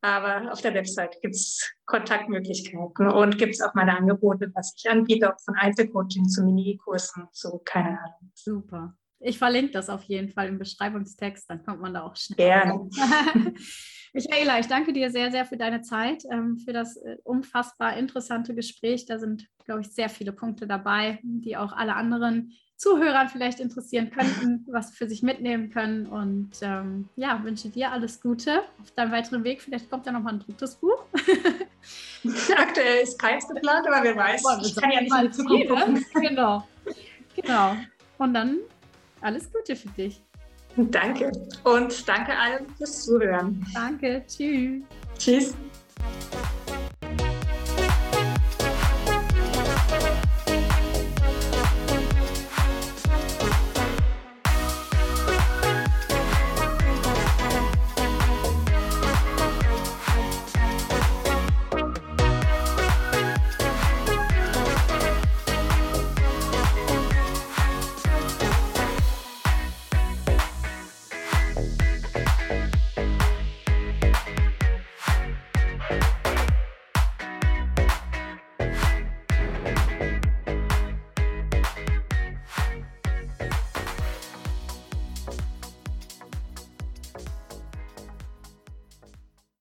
Aber auf der Website gibt es Kontaktmöglichkeiten und gibt es auch meine Angebote, was ich anbiete, auch von Einzelcoaching zu Minikursen, so keine Ahnung. Super. Ich verlinke das auf jeden Fall im Beschreibungstext, dann kommt man da auch schnell. Gerne. Michaela, ich danke dir sehr, sehr für deine Zeit, ähm, für das äh, unfassbar interessante Gespräch. Da sind, glaube ich, sehr viele Punkte dabei, die auch alle anderen Zuhörer vielleicht interessieren könnten, was für sich mitnehmen können. Und ähm, ja, wünsche dir alles Gute auf deinem weiteren Weg. Vielleicht kommt ja noch mal ein drittes Buch. Aktuell ist keins geplant, aber wer weiß. Boah, ich kann ja nicht in die Zukunft gucken. Genau. genau. Und dann alles Gute für dich. Danke und danke allen fürs Zuhören. Danke, tschüss. Tschüss.